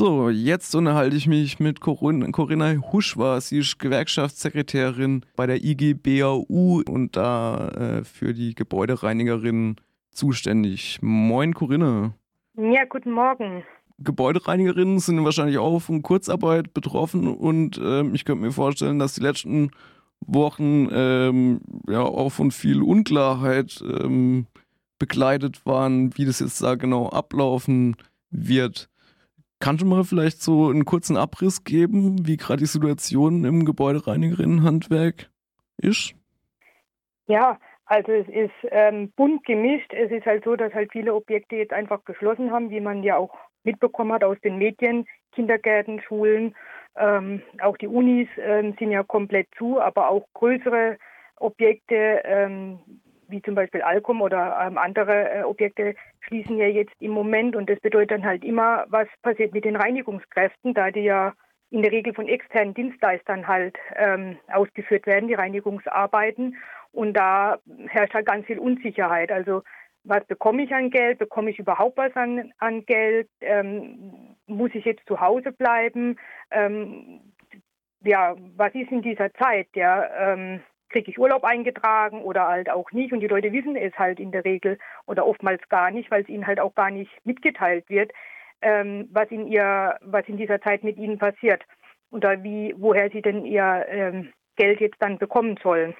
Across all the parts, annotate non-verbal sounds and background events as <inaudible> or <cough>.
So, jetzt unterhalte ich mich mit Corinna Huschwa. Sie ist Gewerkschaftssekretärin bei der IG BAU und da äh, für die Gebäudereinigerin zuständig. Moin, Corinna. Ja, guten Morgen. Gebäudereinigerinnen sind wahrscheinlich auch von Kurzarbeit betroffen und ähm, ich könnte mir vorstellen, dass die letzten Wochen ähm, ja auch von viel Unklarheit ähm, begleitet waren, wie das jetzt da genau ablaufen wird. Kannst du mal vielleicht so einen kurzen Abriss geben, wie gerade die Situation im Gebäudereinigerinnenhandwerk ist? Ja, also es ist ähm, bunt gemischt. Es ist halt so, dass halt viele Objekte jetzt einfach geschlossen haben, wie man ja auch mitbekommen hat aus den Medien. Kindergärten, Schulen, ähm, auch die Unis ähm, sind ja komplett zu, aber auch größere Objekte ähm, wie zum Beispiel Alcom oder ähm, andere äh, Objekte schließen ja jetzt im Moment und das bedeutet dann halt immer, was passiert mit den Reinigungskräften, da die ja in der Regel von externen Dienstleistern halt ähm, ausgeführt werden, die Reinigungsarbeiten. Und da herrscht halt ganz viel Unsicherheit. Also was bekomme ich an Geld? Bekomme ich überhaupt was an, an Geld? Ähm, muss ich jetzt zu Hause bleiben? Ähm, ja, was ist in dieser Zeit? Ja, ähm, kriege ich Urlaub eingetragen oder halt auch nicht? Und die Leute wissen es halt in der Regel oder oftmals gar nicht, weil es ihnen halt auch gar nicht mitgeteilt wird, ähm, was in ihr, was in dieser Zeit mit ihnen passiert oder wie, woher sie denn ihr ähm, Geld jetzt dann bekommen sollen.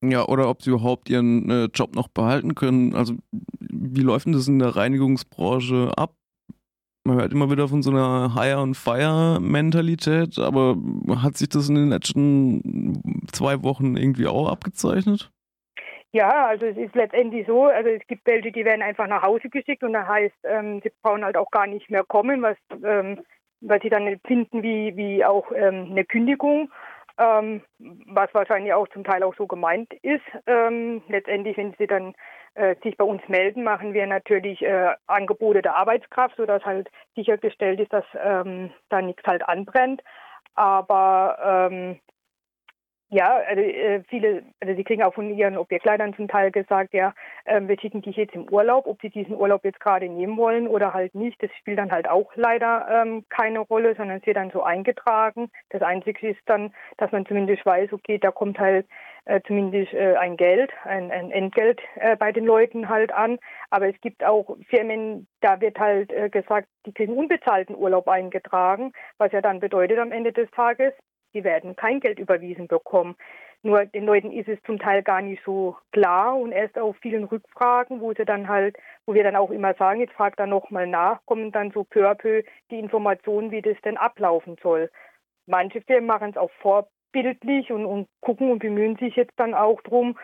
Ja, oder ob sie überhaupt ihren äh, Job noch behalten können. Also wie läuft denn das in der Reinigungsbranche ab? Man hört immer wieder von so einer Hire and Fire Mentalität, aber hat sich das in den letzten zwei Wochen irgendwie auch abgezeichnet? Ja, also es ist letztendlich so, also es gibt welche, die werden einfach nach Hause geschickt und das heißt, ähm, sie brauchen halt auch gar nicht mehr kommen, was, ähm, was sie dann empfinden wie, wie auch ähm, eine Kündigung ähm, was wahrscheinlich auch zum Teil auch so gemeint ist. Ähm, letztendlich, wenn sie dann äh, sich bei uns melden, machen wir natürlich äh, Angebote der Arbeitskraft, sodass halt sichergestellt ist, dass ähm, da nichts halt anbrennt. Aber ähm, ja, also äh, viele, also sie kriegen auch von ihren Objektleitern zum Teil gesagt, ja, äh, wir schicken dich jetzt im Urlaub, ob sie diesen Urlaub jetzt gerade nehmen wollen oder halt nicht, das spielt dann halt auch leider ähm, keine Rolle, sondern es wird dann so eingetragen. Das Einzige ist dann, dass man zumindest weiß, okay, da kommt halt äh, zumindest äh, ein Geld, ein, ein Entgelt äh, bei den Leuten halt an. Aber es gibt auch Firmen, da wird halt äh, gesagt, die kriegen unbezahlten Urlaub eingetragen, was ja dann bedeutet am Ende des Tages, die werden kein Geld überwiesen bekommen. Nur den Leuten ist es zum Teil gar nicht so klar und erst auf vielen Rückfragen, wo sie dann halt, wo wir dann auch immer sagen, jetzt fragt da nochmal nach, kommen dann so peu à peu die Informationen, wie das denn ablaufen soll. Manche Firmen machen es auch vorbildlich und, und gucken und bemühen sich jetzt dann auch drum,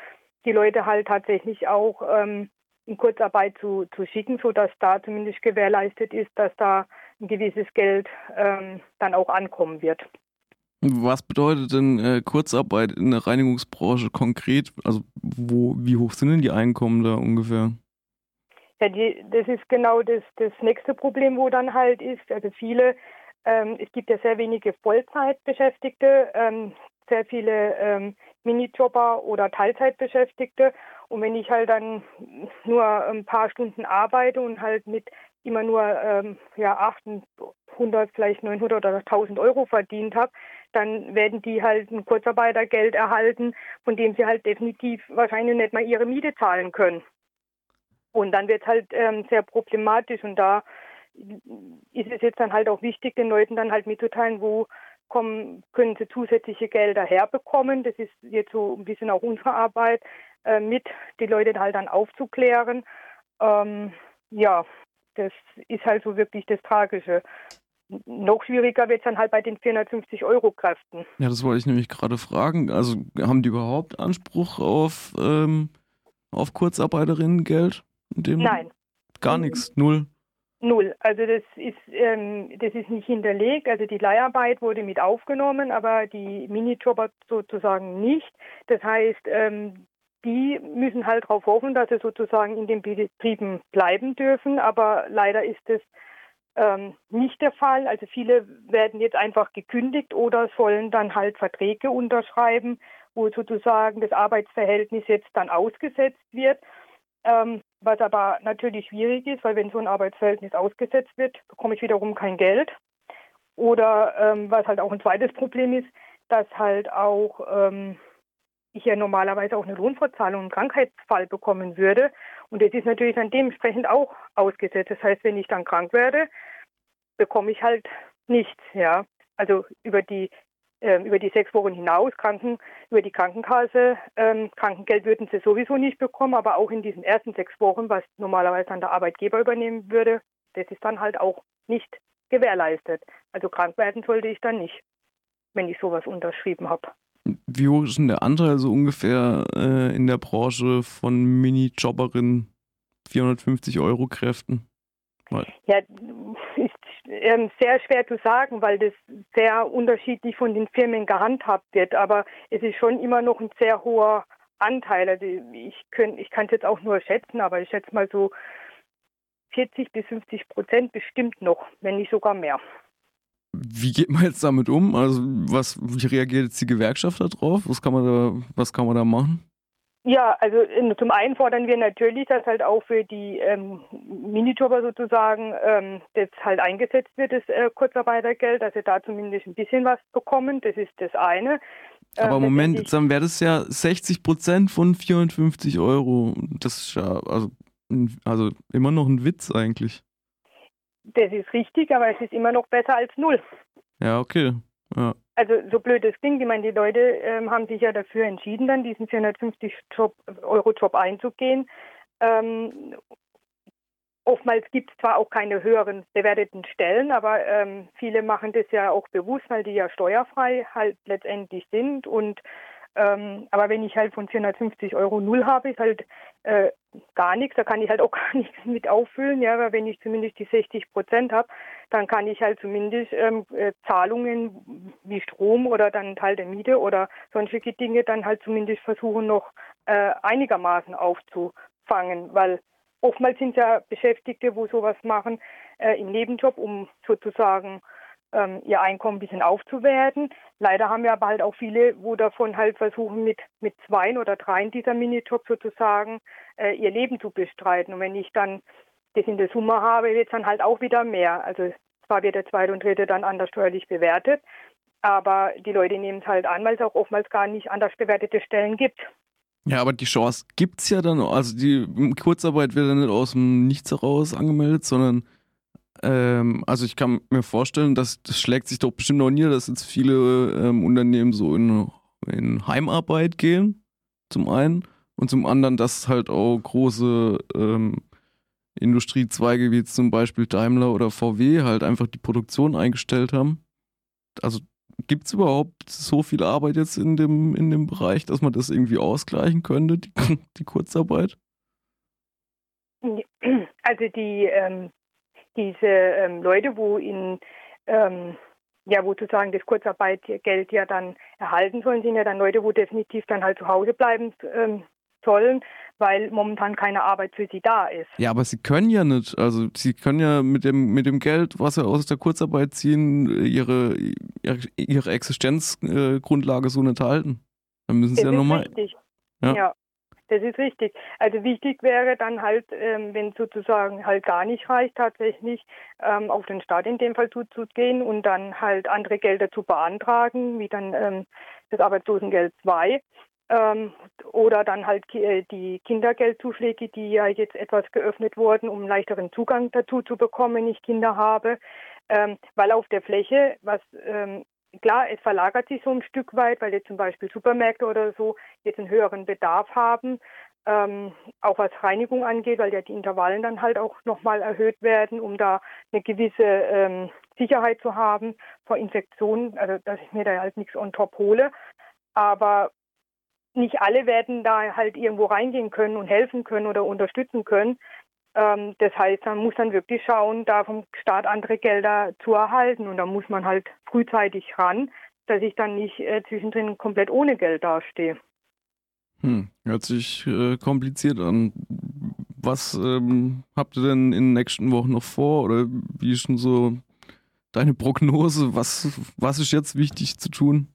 die Leute halt tatsächlich auch ähm, in Kurzarbeit zu, zu schicken, sodass da zumindest gewährleistet ist, dass da ein gewisses Geld ähm, dann auch ankommen wird. Was bedeutet denn äh, Kurzarbeit in der Reinigungsbranche konkret? Also wo, wie hoch sind denn die Einkommen da ungefähr? Ja, die, das ist genau das, das nächste Problem, wo dann halt ist. Also viele, ähm, es gibt ja sehr wenige Vollzeitbeschäftigte, ähm, sehr viele ähm, Minijobber oder Teilzeitbeschäftigte. Und wenn ich halt dann nur ein paar Stunden arbeite und halt mit immer nur ähm, ja 800, vielleicht 900 oder 1000 Euro verdient habe, dann werden die halt ein Kurzarbeitergeld erhalten, von dem sie halt definitiv wahrscheinlich nicht mal ihre Miete zahlen können. Und dann wird es halt ähm, sehr problematisch und da ist es jetzt dann halt auch wichtig, den Leuten dann halt mitzuteilen, wo kommen, können sie zusätzliche Gelder herbekommen. Das ist jetzt so ein bisschen auch unsere Arbeit, äh, mit die Leute halt dann aufzuklären. Ähm, ja, das ist halt so wirklich das Tragische. Noch schwieriger wird es dann halt bei den 450 Euro Kräften. Ja, das wollte ich nämlich gerade fragen. Also haben die überhaupt Anspruch auf, ähm, auf Kurzarbeiterinnengeld? Nein. Gar nichts, null. Null. Also das ist, ähm, das ist nicht hinterlegt. Also die Leiharbeit wurde mit aufgenommen, aber die Minijobber sozusagen nicht. Das heißt, ähm, die müssen halt darauf hoffen, dass sie sozusagen in den Betrieben bleiben dürfen. Aber leider ist es ähm, nicht der Fall. Also viele werden jetzt einfach gekündigt oder sollen dann halt Verträge unterschreiben, wo sozusagen das Arbeitsverhältnis jetzt dann ausgesetzt wird. Ähm, was aber natürlich schwierig ist, weil wenn so ein Arbeitsverhältnis ausgesetzt wird, bekomme ich wiederum kein Geld. Oder ähm, was halt auch ein zweites Problem ist, dass halt auch ähm, ich ja normalerweise auch eine Lohnfortzahlung im Krankheitsfall bekommen würde. Und das ist natürlich dann dementsprechend auch ausgesetzt. Das heißt, wenn ich dann krank werde, bekomme ich halt nichts, ja. Also über die ähm, über die sechs Wochen hinaus Kranken, über die Krankenkasse. Ähm, Krankengeld würden sie sowieso nicht bekommen, aber auch in diesen ersten sechs Wochen, was normalerweise dann der Arbeitgeber übernehmen würde, das ist dann halt auch nicht gewährleistet. Also krank werden sollte ich dann nicht, wenn ich sowas unterschrieben habe. Wie hoch ist denn der Anteil so ungefähr äh, in der Branche von Minijobberinnen, 450 Euro Kräften? Ja, ist ähm, sehr schwer zu sagen, weil das sehr unterschiedlich von den Firmen gehandhabt wird. Aber es ist schon immer noch ein sehr hoher Anteil. Also ich, ich kann es jetzt auch nur schätzen, aber ich schätze mal so 40 bis 50 Prozent bestimmt noch, wenn nicht sogar mehr. Wie geht man jetzt damit um? Also was, wie reagiert jetzt die Gewerkschaft darauf? Was kann man da, was kann man da machen? Ja, also zum einen fordern wir natürlich, dass halt auch für die ähm, Minijobber sozusagen ähm, das halt eingesetzt wird, das äh, Kurzarbeitergeld, dass sie da zumindest ein bisschen was bekommen. Das ist das eine. Aber ähm, Moment, dann wäre das ja 60 Prozent von 450 Euro. Das ist ja also, also immer noch ein Witz eigentlich. Das ist richtig, aber es ist immer noch besser als null. Ja, okay. Ja also so blöd es klingt, ich meine, die Leute ähm, haben sich ja dafür entschieden, dann diesen 450 Job, Euro Job einzugehen. Ähm, oftmals gibt es zwar auch keine höheren bewerteten Stellen, aber ähm, viele machen das ja auch bewusst, weil die ja steuerfrei halt letztendlich sind und ähm, aber wenn ich halt von 450 Euro null habe, ist halt äh, gar nichts. Da kann ich halt auch <laughs> gar nichts mit auffüllen. Ja, aber wenn ich zumindest die 60 Prozent habe, dann kann ich halt zumindest ähm, äh, Zahlungen wie Strom oder dann Teil der Miete oder sonstige Dinge dann halt zumindest versuchen noch äh, einigermaßen aufzufangen, weil oftmals sind ja Beschäftigte, wo sowas machen, äh, im Nebenjob, um sozusagen ähm, ihr Einkommen ein bisschen aufzuwerten. Leider haben wir aber halt auch viele, wo davon halt versuchen, mit, mit zwei oder dreien dieser Minijobs sozusagen äh, ihr Leben zu bestreiten. Und wenn ich dann das in der Summe habe, wird es dann halt auch wieder mehr. Also zwar wird der zweite und dritte dann anders steuerlich bewertet, aber die Leute nehmen es halt an, weil es auch oftmals gar nicht anders bewertete Stellen gibt. Ja, aber die Chance gibt es ja dann, also die Kurzarbeit wird dann nicht aus dem Nichts heraus angemeldet, sondern ähm, also ich kann mir vorstellen, dass das schlägt sich doch bestimmt auch nieder, dass jetzt viele ähm, Unternehmen so in, in Heimarbeit gehen, zum einen, und zum anderen, dass halt auch große ähm, Industriezweige wie jetzt zum Beispiel Daimler oder VW halt einfach die Produktion eingestellt haben. Also gibt es überhaupt so viel Arbeit jetzt in dem, in dem Bereich, dass man das irgendwie ausgleichen könnte, die, die Kurzarbeit? Also die, ähm, diese ähm, Leute, wo in ähm, ja, wo sozusagen das Kurzarbeitgeld ja dann erhalten sollen, sind ja dann Leute, wo definitiv dann halt zu Hause bleiben ähm, sollen, weil momentan keine Arbeit für sie da ist. Ja, aber sie können ja nicht, also sie können ja mit dem, mit dem Geld, was sie aus der Kurzarbeit ziehen, ihre, ihre, ihre Existenzgrundlage so nicht halten. Dann müssen sie das ja nochmal. Ja. ja. Das ist richtig. Also wichtig wäre dann halt, ähm, wenn sozusagen halt gar nicht reicht, tatsächlich ähm, auf den Staat in dem Fall zuzugehen und dann halt andere Gelder zu beantragen, wie dann ähm, das Arbeitslosengeld 2 ähm, oder dann halt äh, die Kindergeldzuschläge, die ja jetzt etwas geöffnet wurden, um leichteren Zugang dazu zu bekommen, wenn ich Kinder habe. Ähm, weil auf der Fläche, was ähm, klar, es verlagert sich so ein Stück weit, weil jetzt zum Beispiel Supermärkte oder so jetzt einen höheren Bedarf haben, ähm, auch was Reinigung angeht, weil ja die Intervallen dann halt auch nochmal erhöht werden, um da eine gewisse ähm, Sicherheit zu haben vor Infektionen, also dass ich mir da halt nichts on top hole. Aber nicht alle werden da halt irgendwo reingehen können und helfen können oder unterstützen können. Ähm, das heißt, man muss dann wirklich schauen, da vom Staat andere Gelder zu erhalten. Und da muss man halt frühzeitig ran, dass ich dann nicht äh, zwischendrin komplett ohne Geld dastehe. Hm, hört sich äh, kompliziert an. Was ähm, habt ihr denn in den nächsten Wochen noch vor? Oder wie ist schon so deine Prognose? Was, was ist jetzt wichtig zu tun?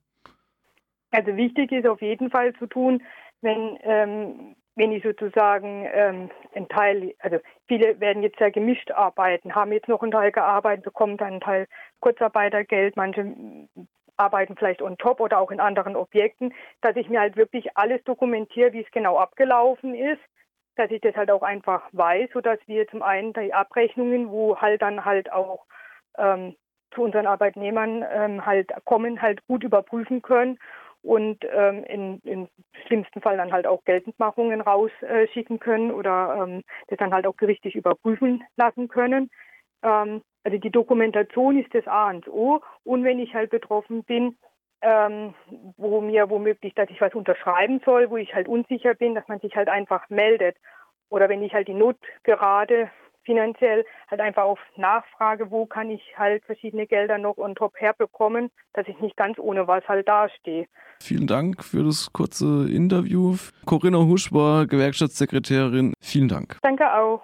Also wichtig ist auf jeden Fall zu tun, wenn ähm, wenn ich sozusagen ähm, einen Teil, also viele werden jetzt sehr gemischt arbeiten, haben jetzt noch einen Teil gearbeitet, bekommen dann einen Teil Kurzarbeitergeld, manche arbeiten vielleicht on top oder auch in anderen Objekten, dass ich mir halt wirklich alles dokumentiere, wie es genau abgelaufen ist, dass ich das halt auch einfach weiß, sodass wir zum einen die Abrechnungen, wo halt dann halt auch ähm, zu unseren Arbeitnehmern ähm, halt kommen, halt gut überprüfen können und ähm, in, im schlimmsten Fall dann halt auch Geltendmachungen rausschicken äh, können oder ähm, das dann halt auch gerichtlich überprüfen lassen können. Ähm, also die Dokumentation ist das A und O. Und wenn ich halt betroffen bin, ähm, wo mir womöglich, dass ich was unterschreiben soll, wo ich halt unsicher bin, dass man sich halt einfach meldet. Oder wenn ich halt die Not gerade finanziell halt einfach auf Nachfrage, wo kann ich halt verschiedene Gelder noch on top herbekommen, dass ich nicht ganz ohne was halt dastehe. Vielen Dank für das kurze Interview. Corinna Husch war Gewerkschaftssekretärin. Vielen Dank. Danke auch.